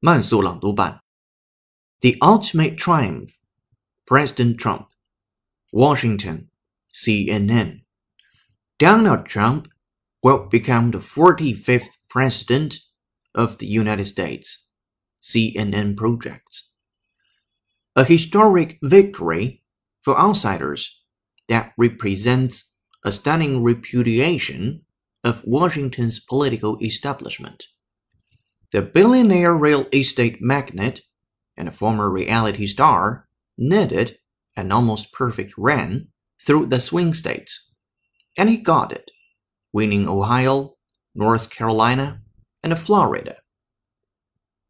慢速朗读版。The ultimate triumph. President Trump. Washington. CNN. Donald Trump will become the 45th president of the United States. CNN projects. A historic victory for outsiders that represents a stunning repudiation of Washington's political establishment. The billionaire real estate magnate and a former reality star needed an almost perfect run through the swing states, and he got it, winning Ohio, North Carolina, and Florida.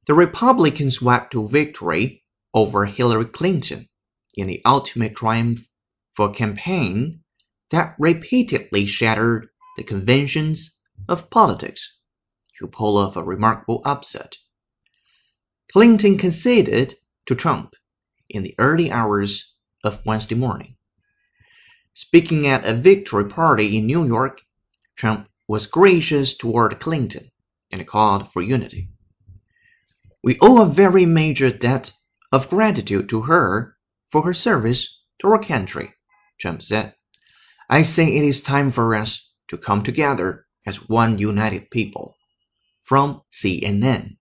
The Republicans swept to victory over Hillary Clinton in the ultimate triumph for a campaign that repeatedly shattered the conventions of politics to pull off a remarkable upset. Clinton conceded to Trump in the early hours of Wednesday morning. Speaking at a victory party in New York, Trump was gracious toward Clinton and called for unity. We owe a very major debt of gratitude to her for her service to our country, Trump said. I say it is time for us to come together as one united people. From CNN.